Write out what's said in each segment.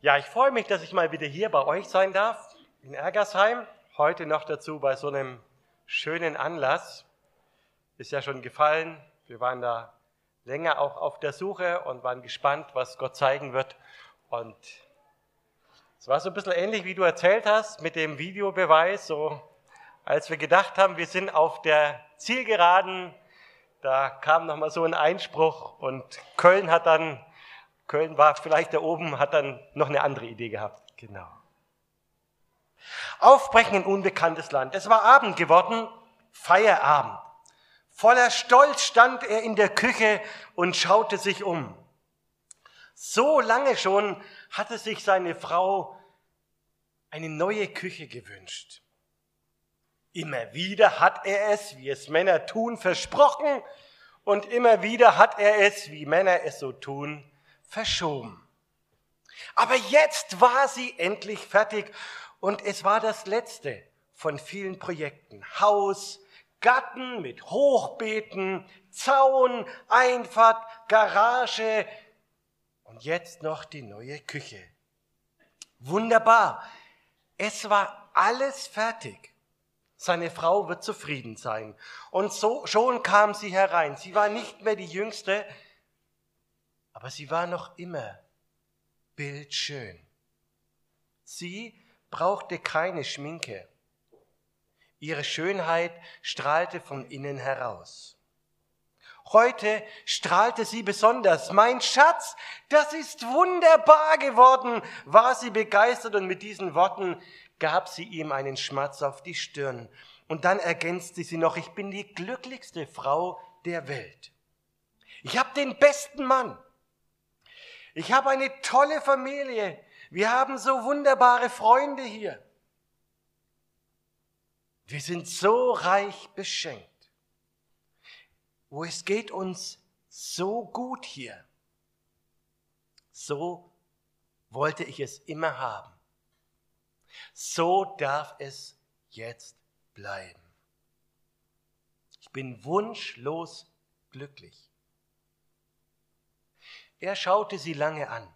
Ja, ich freue mich, dass ich mal wieder hier bei euch sein darf, in Ergersheim. Heute noch dazu bei so einem schönen Anlass. Ist ja schon gefallen. Wir waren da länger auch auf der Suche und waren gespannt, was Gott zeigen wird. Und es war so ein bisschen ähnlich, wie du erzählt hast, mit dem Videobeweis. So, als wir gedacht haben, wir sind auf der Zielgeraden, da kam nochmal so ein Einspruch und Köln hat dann Köln war vielleicht da oben, hat dann noch eine andere Idee gehabt. Genau. Aufbrechen in unbekanntes Land. Es war Abend geworden, Feierabend. Voller Stolz stand er in der Küche und schaute sich um. So lange schon hatte sich seine Frau eine neue Küche gewünscht. Immer wieder hat er es, wie es Männer tun, versprochen und immer wieder hat er es, wie Männer es so tun, verschoben. Aber jetzt war sie endlich fertig und es war das letzte von vielen Projekten. Haus, Garten mit Hochbeeten, Zaun, Einfahrt, Garage und jetzt noch die neue Küche. Wunderbar. Es war alles fertig. Seine Frau wird zufrieden sein. Und so schon kam sie herein. Sie war nicht mehr die jüngste, aber sie war noch immer bildschön. Sie brauchte keine Schminke. Ihre Schönheit strahlte von innen heraus. Heute strahlte sie besonders. Mein Schatz, das ist wunderbar geworden, war sie begeistert und mit diesen Worten gab sie ihm einen Schmatz auf die Stirn. Und dann ergänzte sie noch, ich bin die glücklichste Frau der Welt. Ich habe den besten Mann. Ich habe eine tolle Familie. Wir haben so wunderbare Freunde hier. Wir sind so reich beschenkt. Wo es geht uns so gut hier. So wollte ich es immer haben. So darf es jetzt bleiben. Ich bin wunschlos glücklich. Er schaute sie lange an.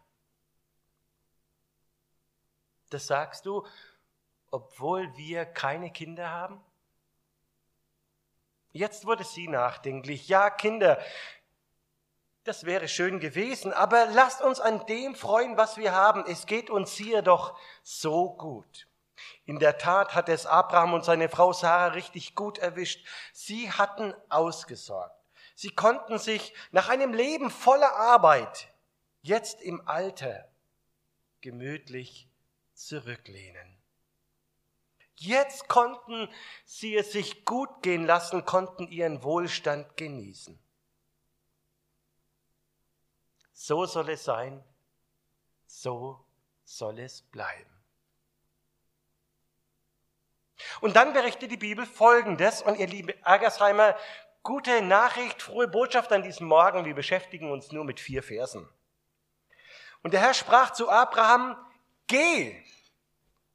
Das sagst du, obwohl wir keine Kinder haben? Jetzt wurde sie nachdenklich. Ja, Kinder, das wäre schön gewesen, aber lasst uns an dem freuen, was wir haben. Es geht uns hier doch so gut. In der Tat hat es Abraham und seine Frau Sarah richtig gut erwischt. Sie hatten ausgesorgt. Sie konnten sich nach einem Leben voller Arbeit jetzt im Alter gemütlich zurücklehnen. Jetzt konnten sie es sich gut gehen lassen, konnten ihren Wohlstand genießen. So soll es sein, so soll es bleiben. Und dann berichtet die Bibel Folgendes, und ihr liebe Ergersheimer, Gute Nachricht, frohe Botschaft an diesem Morgen. Wir beschäftigen uns nur mit vier Versen. Und der Herr sprach zu Abraham, geh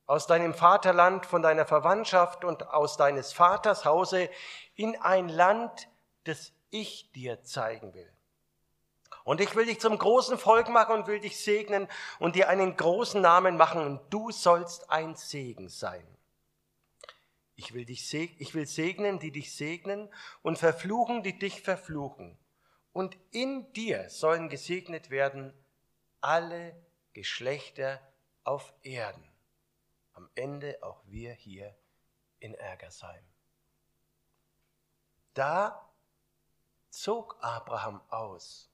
aus deinem Vaterland, von deiner Verwandtschaft und aus deines Vaters Hause in ein Land, das ich dir zeigen will. Und ich will dich zum großen Volk machen und will dich segnen und dir einen großen Namen machen und du sollst ein Segen sein. Ich will, dich seg ich will segnen, die dich segnen und verfluchen, die dich verfluchen. Und in dir sollen gesegnet werden alle Geschlechter auf Erden. Am Ende auch wir hier in Ergersheim. Da zog Abraham aus,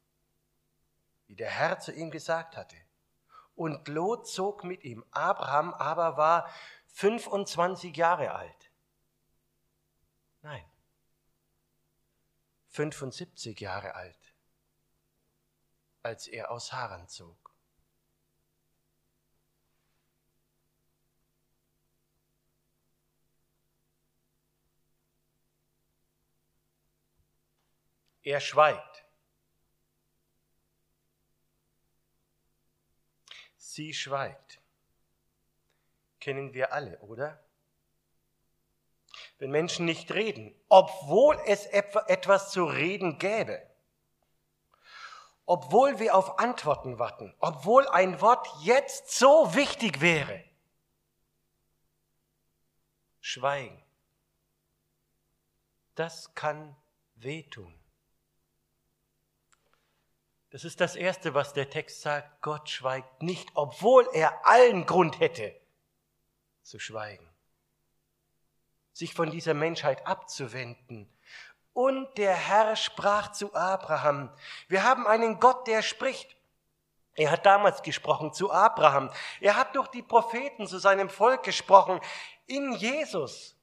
wie der Herr zu ihm gesagt hatte. Und Lot zog mit ihm. Abraham aber war 25 Jahre alt. Nein, 75 Jahre alt, als er aus Haran zog. Er schweigt. Sie schweigt. Kennen wir alle, oder? Wenn Menschen nicht reden, obwohl es etwas zu reden gäbe. obwohl wir auf Antworten warten, obwohl ein Wort jetzt so wichtig wäre. Schweigen. Das kann wehtun. Das ist das Erste, was der Text sagt. Gott schweigt nicht, obwohl er allen Grund hätte zu schweigen. Sich von dieser Menschheit abzuwenden. Und der Herr sprach zu Abraham. Wir haben einen Gott, der spricht. Er hat damals gesprochen zu Abraham. Er hat durch die Propheten zu seinem Volk gesprochen. In Jesus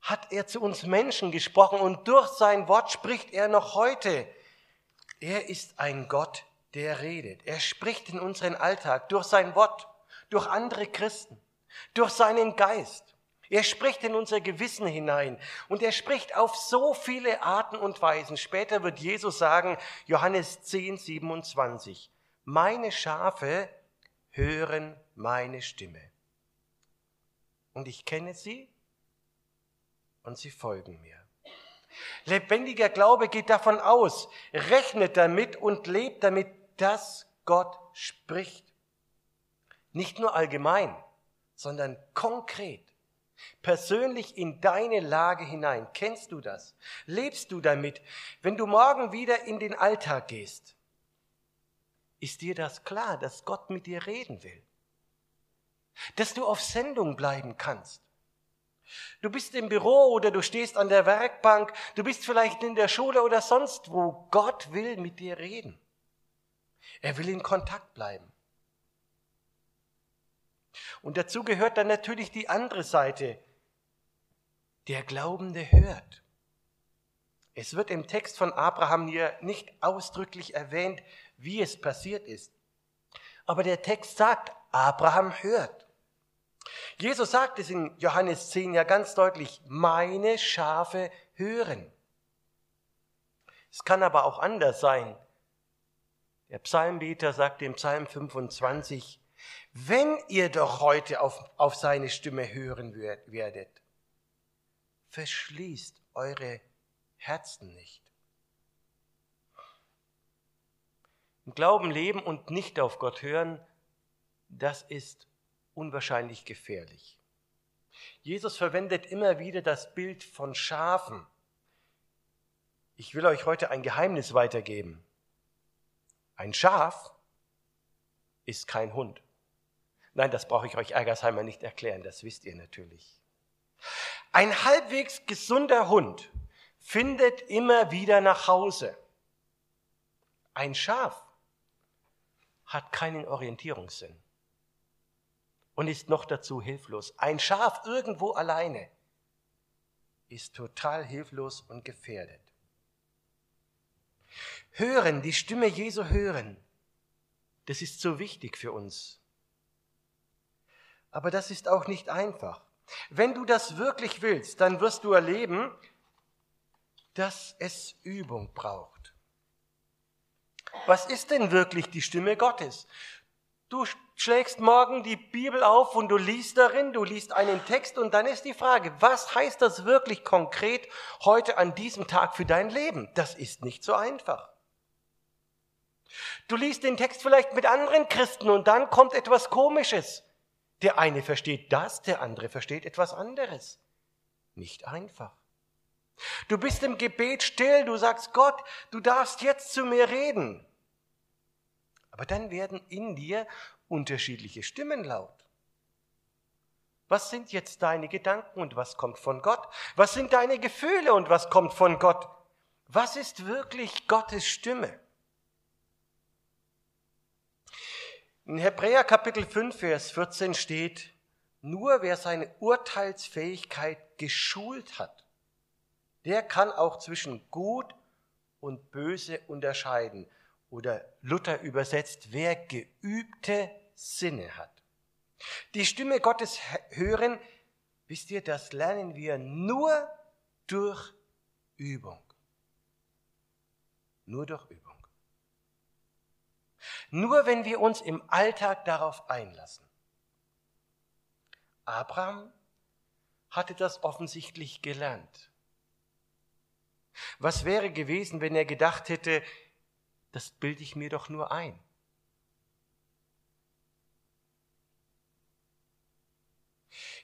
hat er zu uns Menschen gesprochen und durch sein Wort spricht er noch heute. Er ist ein Gott, der redet. Er spricht in unseren Alltag durch sein Wort, durch andere Christen, durch seinen Geist. Er spricht in unser Gewissen hinein und er spricht auf so viele Arten und Weisen. Später wird Jesus sagen, Johannes 10, 27, meine Schafe hören meine Stimme. Und ich kenne sie und sie folgen mir. Lebendiger Glaube geht davon aus, rechnet damit und lebt damit, dass Gott spricht. Nicht nur allgemein, sondern konkret. Persönlich in deine Lage hinein. Kennst du das? Lebst du damit? Wenn du morgen wieder in den Alltag gehst, ist dir das klar, dass Gott mit dir reden will? Dass du auf Sendung bleiben kannst? Du bist im Büro oder du stehst an der Werkbank, du bist vielleicht in der Schule oder sonst wo. Gott will mit dir reden. Er will in Kontakt bleiben. Und dazu gehört dann natürlich die andere Seite. Der Glaubende hört. Es wird im Text von Abraham hier nicht ausdrücklich erwähnt, wie es passiert ist. Aber der Text sagt, Abraham hört. Jesus sagt es in Johannes 10 ja ganz deutlich, meine Schafe hören. Es kann aber auch anders sein. Der Psalmbeter sagt im Psalm 25, wenn ihr doch heute auf, auf seine Stimme hören werdet, verschließt eure Herzen nicht. Im Glauben leben und nicht auf Gott hören, das ist unwahrscheinlich gefährlich. Jesus verwendet immer wieder das Bild von Schafen. Ich will euch heute ein Geheimnis weitergeben. Ein Schaf ist kein Hund. Nein, das brauche ich euch Eigersheimer nicht erklären, das wisst ihr natürlich. Ein halbwegs gesunder Hund findet immer wieder nach Hause. Ein Schaf hat keinen Orientierungssinn und ist noch dazu hilflos. Ein Schaf irgendwo alleine ist total hilflos und gefährdet. Hören, die Stimme Jesu hören, das ist so wichtig für uns. Aber das ist auch nicht einfach. Wenn du das wirklich willst, dann wirst du erleben, dass es Übung braucht. Was ist denn wirklich die Stimme Gottes? Du schlägst morgen die Bibel auf und du liest darin, du liest einen Text und dann ist die Frage, was heißt das wirklich konkret heute an diesem Tag für dein Leben? Das ist nicht so einfach. Du liest den Text vielleicht mit anderen Christen und dann kommt etwas Komisches. Der eine versteht das, der andere versteht etwas anderes. Nicht einfach. Du bist im Gebet still, du sagst Gott, du darfst jetzt zu mir reden. Aber dann werden in dir unterschiedliche Stimmen laut. Was sind jetzt deine Gedanken und was kommt von Gott? Was sind deine Gefühle und was kommt von Gott? Was ist wirklich Gottes Stimme? In Hebräer Kapitel 5, Vers 14 steht, nur wer seine Urteilsfähigkeit geschult hat, der kann auch zwischen gut und böse unterscheiden oder Luther übersetzt, wer geübte Sinne hat. Die Stimme Gottes hören, wisst ihr, das lernen wir nur durch Übung. Nur durch Übung. Nur wenn wir uns im Alltag darauf einlassen. Abraham hatte das offensichtlich gelernt. Was wäre gewesen, wenn er gedacht hätte, das bilde ich mir doch nur ein.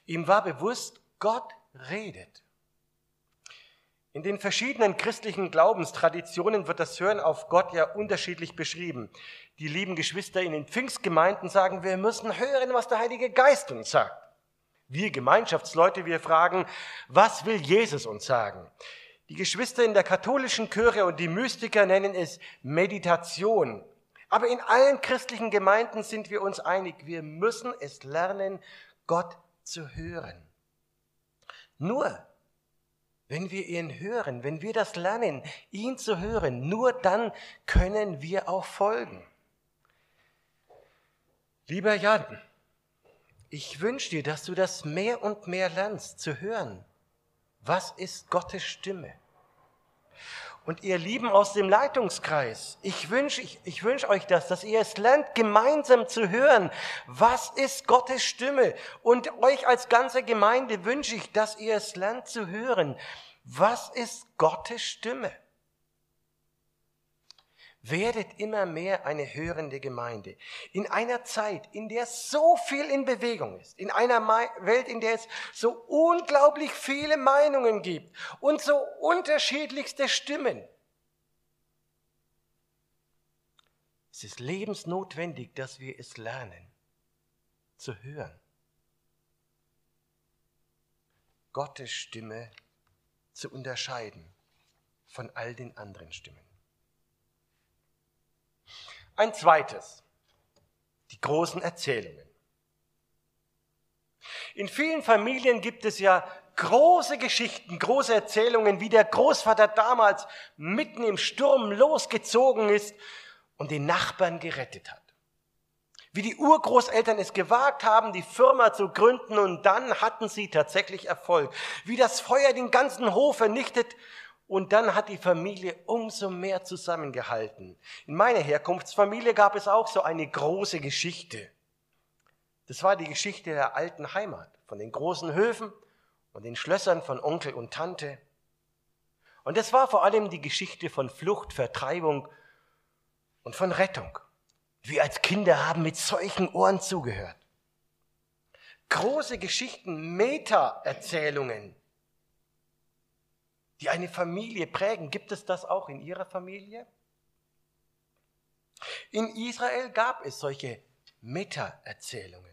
Ihm war bewusst, Gott redet. In den verschiedenen christlichen Glaubenstraditionen wird das Hören auf Gott ja unterschiedlich beschrieben. Die lieben Geschwister in den Pfingstgemeinden sagen, wir müssen hören, was der Heilige Geist uns sagt. Wir Gemeinschaftsleute, wir fragen, was will Jesus uns sagen? Die Geschwister in der katholischen Chöre und die Mystiker nennen es Meditation. Aber in allen christlichen Gemeinden sind wir uns einig, wir müssen es lernen, Gott zu hören. Nur wenn wir ihn hören, wenn wir das lernen, ihn zu hören, nur dann können wir auch folgen. Lieber Jan, ich wünsche dir, dass du das mehr und mehr lernst zu hören. Was ist Gottes Stimme? Und ihr Lieben aus dem Leitungskreis, ich wünsche ich, ich wünsch euch das, dass ihr es lernt, gemeinsam zu hören. Was ist Gottes Stimme? Und euch als ganze Gemeinde wünsche ich, dass ihr es lernt zu hören. Was ist Gottes Stimme? Werdet immer mehr eine hörende Gemeinde. In einer Zeit, in der so viel in Bewegung ist, in einer Welt, in der es so unglaublich viele Meinungen gibt und so unterschiedlichste Stimmen. Es ist lebensnotwendig, dass wir es lernen, zu hören. Gottes Stimme zu unterscheiden von all den anderen Stimmen. Ein zweites, die großen Erzählungen. In vielen Familien gibt es ja große Geschichten, große Erzählungen, wie der Großvater damals mitten im Sturm losgezogen ist und den Nachbarn gerettet hat. Wie die Urgroßeltern es gewagt haben, die Firma zu gründen und dann hatten sie tatsächlich Erfolg. Wie das Feuer den ganzen Hof vernichtet und dann hat die Familie umso mehr zusammengehalten. In meiner Herkunftsfamilie gab es auch so eine große Geschichte. Das war die Geschichte der alten Heimat, von den großen Höfen und den Schlössern von Onkel und Tante. Und das war vor allem die Geschichte von Flucht, Vertreibung und von Rettung. Wir als Kinder haben mit solchen Ohren zugehört. Große Geschichten, Meta-Erzählungen die eine Familie prägen. Gibt es das auch in Ihrer Familie? In Israel gab es solche Meta-Erzählungen.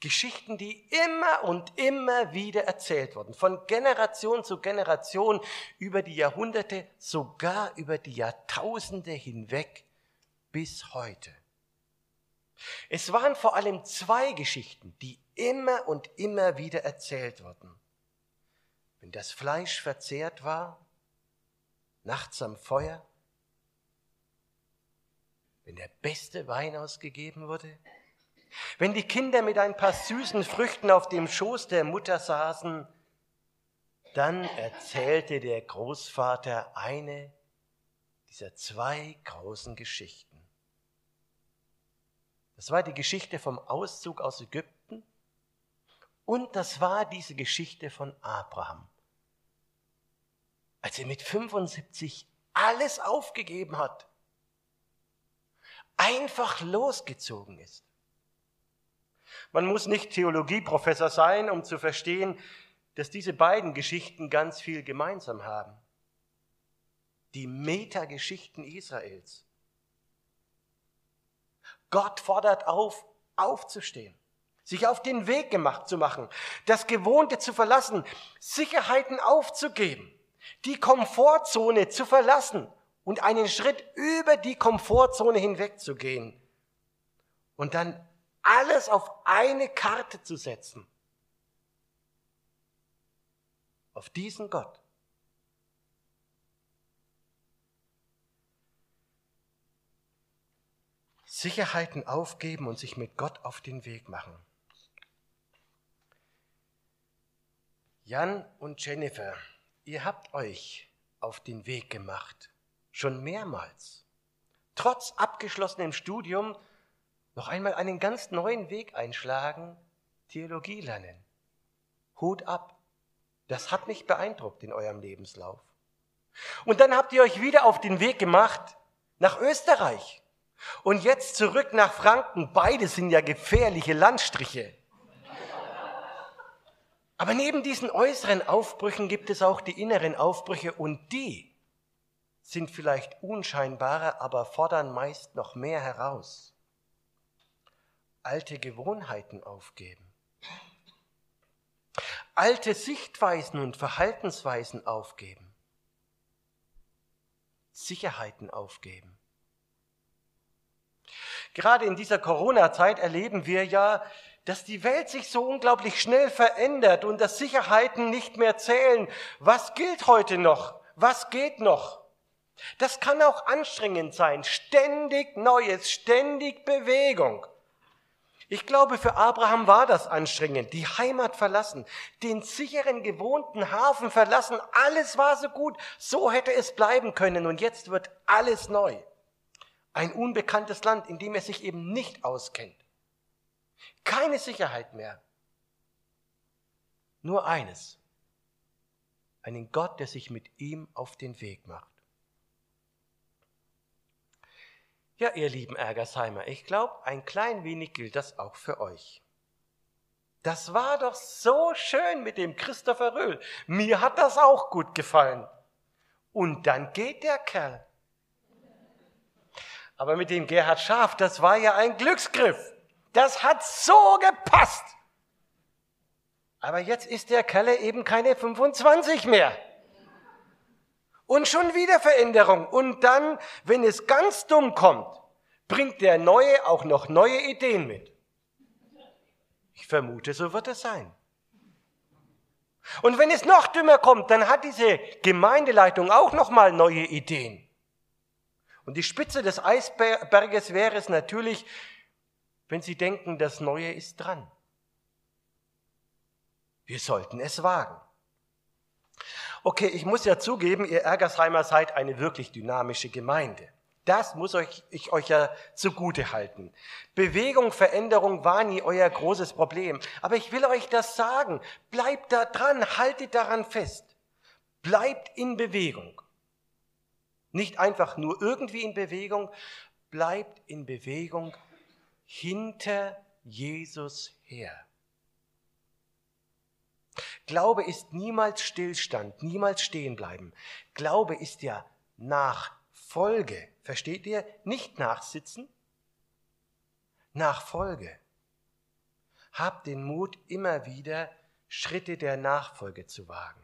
Geschichten, die immer und immer wieder erzählt wurden, von Generation zu Generation über die Jahrhunderte, sogar über die Jahrtausende hinweg bis heute. Es waren vor allem zwei Geschichten, die immer und immer wieder erzählt wurden wenn das Fleisch verzehrt war, nachts am Feuer, wenn der beste Wein ausgegeben wurde, wenn die Kinder mit ein paar süßen Früchten auf dem Schoß der Mutter saßen, dann erzählte der Großvater eine dieser zwei großen Geschichten. Das war die Geschichte vom Auszug aus Ägypten und das war diese Geschichte von Abraham als er mit 75 alles aufgegeben hat, einfach losgezogen ist. Man muss nicht Theologieprofessor sein, um zu verstehen, dass diese beiden Geschichten ganz viel gemeinsam haben. Die Metageschichten Israels. Gott fordert auf, aufzustehen, sich auf den Weg gemacht zu machen, das Gewohnte zu verlassen, Sicherheiten aufzugeben die Komfortzone zu verlassen und einen Schritt über die Komfortzone hinweg zu gehen und dann alles auf eine Karte zu setzen. Auf diesen Gott. Sicherheiten aufgeben und sich mit Gott auf den Weg machen. Jan und Jennifer Ihr habt euch auf den Weg gemacht, schon mehrmals. Trotz abgeschlossenem Studium noch einmal einen ganz neuen Weg einschlagen, Theologie lernen. Hut ab. Das hat mich beeindruckt in eurem Lebenslauf. Und dann habt ihr euch wieder auf den Weg gemacht, nach Österreich und jetzt zurück nach Franken. Beide sind ja gefährliche Landstriche. Aber neben diesen äußeren Aufbrüchen gibt es auch die inneren Aufbrüche und die sind vielleicht unscheinbarer, aber fordern meist noch mehr heraus. Alte Gewohnheiten aufgeben. Alte Sichtweisen und Verhaltensweisen aufgeben. Sicherheiten aufgeben. Gerade in dieser Corona-Zeit erleben wir ja, dass die Welt sich so unglaublich schnell verändert und dass Sicherheiten nicht mehr zählen. Was gilt heute noch? Was geht noch? Das kann auch anstrengend sein. Ständig Neues, ständig Bewegung. Ich glaube, für Abraham war das anstrengend. Die Heimat verlassen, den sicheren, gewohnten Hafen verlassen. Alles war so gut. So hätte es bleiben können. Und jetzt wird alles neu. Ein unbekanntes Land, in dem er sich eben nicht auskennt. Keine Sicherheit mehr. Nur eines. Einen Gott, der sich mit ihm auf den Weg macht. Ja, ihr lieben Ergersheimer, ich glaube, ein klein wenig gilt das auch für euch. Das war doch so schön mit dem Christopher Röhl. Mir hat das auch gut gefallen. Und dann geht der Kerl. Aber mit dem Gerhard Schaf, das war ja ein Glücksgriff. Das hat so gepasst. Aber jetzt ist der Kerl eben keine 25 mehr. Und schon wieder Veränderung. Und dann, wenn es ganz dumm kommt, bringt der Neue auch noch neue Ideen mit. Ich vermute, so wird es sein. Und wenn es noch dümmer kommt, dann hat diese Gemeindeleitung auch noch mal neue Ideen. Und die Spitze des Eisberges wäre es natürlich, wenn Sie denken, das Neue ist dran. Wir sollten es wagen. Okay, ich muss ja zugeben, ihr Ergersheimer seid eine wirklich dynamische Gemeinde. Das muss euch, ich euch ja zugute halten. Bewegung, Veränderung war nie euer großes Problem. Aber ich will euch das sagen. Bleibt da dran, haltet daran fest. Bleibt in Bewegung. Nicht einfach nur irgendwie in Bewegung, bleibt in Bewegung hinter Jesus her. Glaube ist niemals Stillstand, niemals stehen bleiben. Glaube ist ja Nachfolge. Versteht ihr? Nicht nachsitzen, Nachfolge. Habt den Mut, immer wieder Schritte der Nachfolge zu wagen.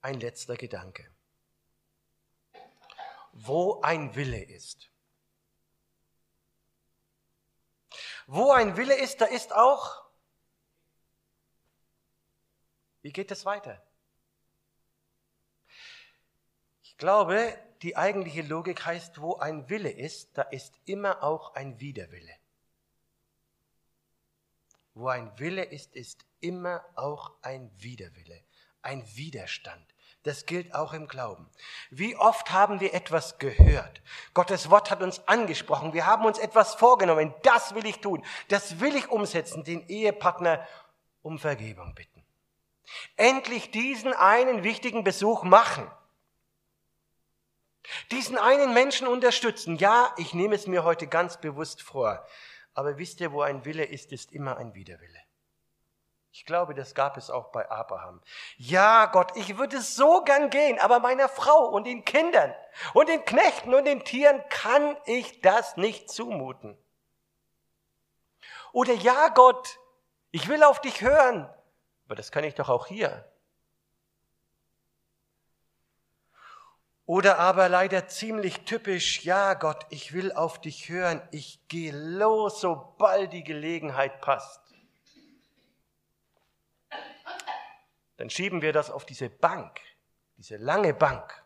Ein letzter Gedanke. Wo ein Wille ist, Wo ein Wille ist, da ist auch. Wie geht es weiter? Ich glaube, die eigentliche Logik heißt, wo ein Wille ist, da ist immer auch ein Widerwille. Wo ein Wille ist, ist immer auch ein Widerwille, ein Widerstand. Das gilt auch im Glauben. Wie oft haben wir etwas gehört? Gottes Wort hat uns angesprochen. Wir haben uns etwas vorgenommen. Das will ich tun. Das will ich umsetzen. Den Ehepartner um Vergebung bitten. Endlich diesen einen wichtigen Besuch machen. Diesen einen Menschen unterstützen. Ja, ich nehme es mir heute ganz bewusst vor. Aber wisst ihr, wo ein Wille ist, ist immer ein Widerwille. Ich glaube, das gab es auch bei Abraham. Ja, Gott, ich würde so gern gehen, aber meiner Frau und den Kindern und den Knechten und den Tieren kann ich das nicht zumuten. Oder ja, Gott, ich will auf dich hören, aber das kann ich doch auch hier. Oder aber leider ziemlich typisch, ja Gott, ich will auf dich hören, ich gehe los, sobald die Gelegenheit passt. Dann schieben wir das auf diese Bank, diese lange Bank.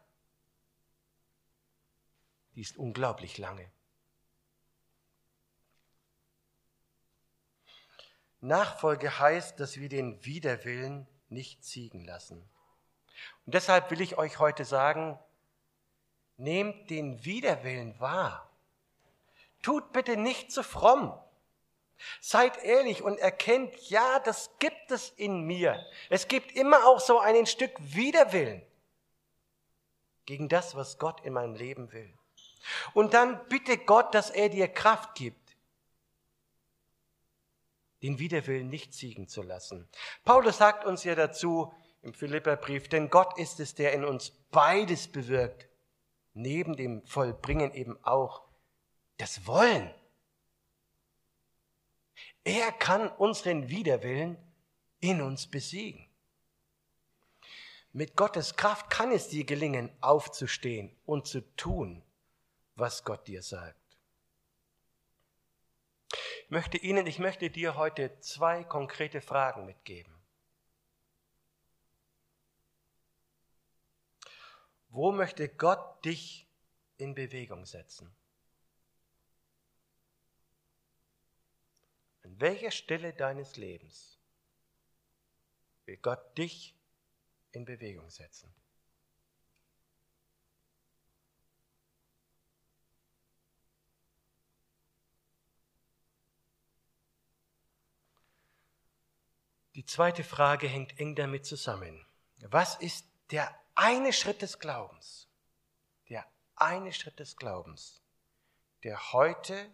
Die ist unglaublich lange. Nachfolge heißt, dass wir den Widerwillen nicht siegen lassen. Und deshalb will ich euch heute sagen, nehmt den Widerwillen wahr. Tut bitte nicht zu fromm. Seid ehrlich und erkennt, ja, das gibt es in mir. Es gibt immer auch so ein Stück Widerwillen. gegen das, was Gott in meinem Leben will. Und dann bitte Gott, dass er dir Kraft gibt, den Widerwillen nicht siegen zu lassen. Paulus sagt uns ja dazu im Philipperbrief, denn Gott ist es, der in uns beides bewirkt, neben dem Vollbringen eben auch das Wollen. Er kann unseren Widerwillen in uns besiegen. Mit Gottes Kraft kann es dir gelingen, aufzustehen und zu tun, was Gott dir sagt. Ich möchte Ihnen, ich möchte dir heute zwei konkrete Fragen mitgeben. Wo möchte Gott dich in Bewegung setzen? An welcher Stelle deines Lebens will Gott dich in Bewegung setzen? Die zweite Frage hängt eng damit zusammen. Was ist der eine Schritt des Glaubens? Der eine Schritt des Glaubens, der heute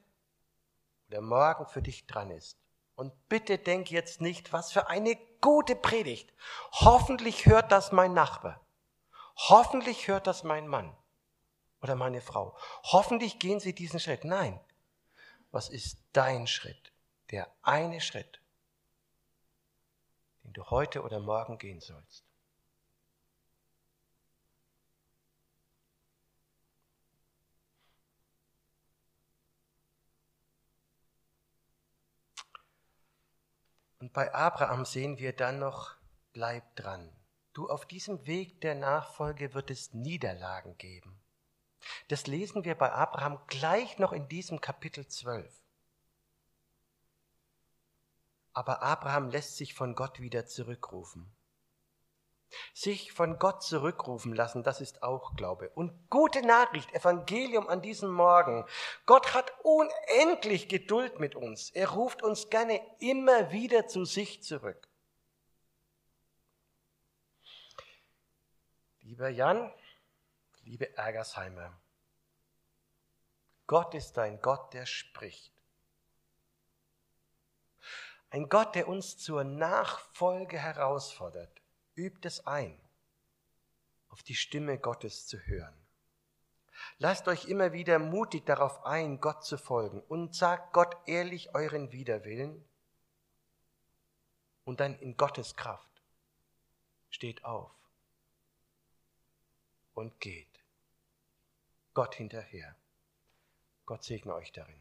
oder morgen für dich dran ist. Und bitte denk jetzt nicht, was für eine gute Predigt. Hoffentlich hört das mein Nachbar. Hoffentlich hört das mein Mann oder meine Frau. Hoffentlich gehen sie diesen Schritt. Nein. Was ist dein Schritt? Der eine Schritt den du heute oder morgen gehen sollst. Und bei Abraham sehen wir dann noch, bleib dran. Du, auf diesem Weg der Nachfolge wird es Niederlagen geben. Das lesen wir bei Abraham gleich noch in diesem Kapitel 12. Aber Abraham lässt sich von Gott wieder zurückrufen. Sich von Gott zurückrufen lassen, das ist auch Glaube. Und gute Nachricht, Evangelium an diesem Morgen. Gott hat unendlich Geduld mit uns. Er ruft uns gerne immer wieder zu sich zurück. Lieber Jan, liebe Ergersheimer, Gott ist ein Gott, der spricht. Ein Gott, der uns zur Nachfolge herausfordert, übt es ein, auf die Stimme Gottes zu hören. Lasst euch immer wieder mutig darauf ein, Gott zu folgen und sagt Gott ehrlich euren Widerwillen und dann in Gottes Kraft steht auf und geht. Gott hinterher. Gott segne euch darin.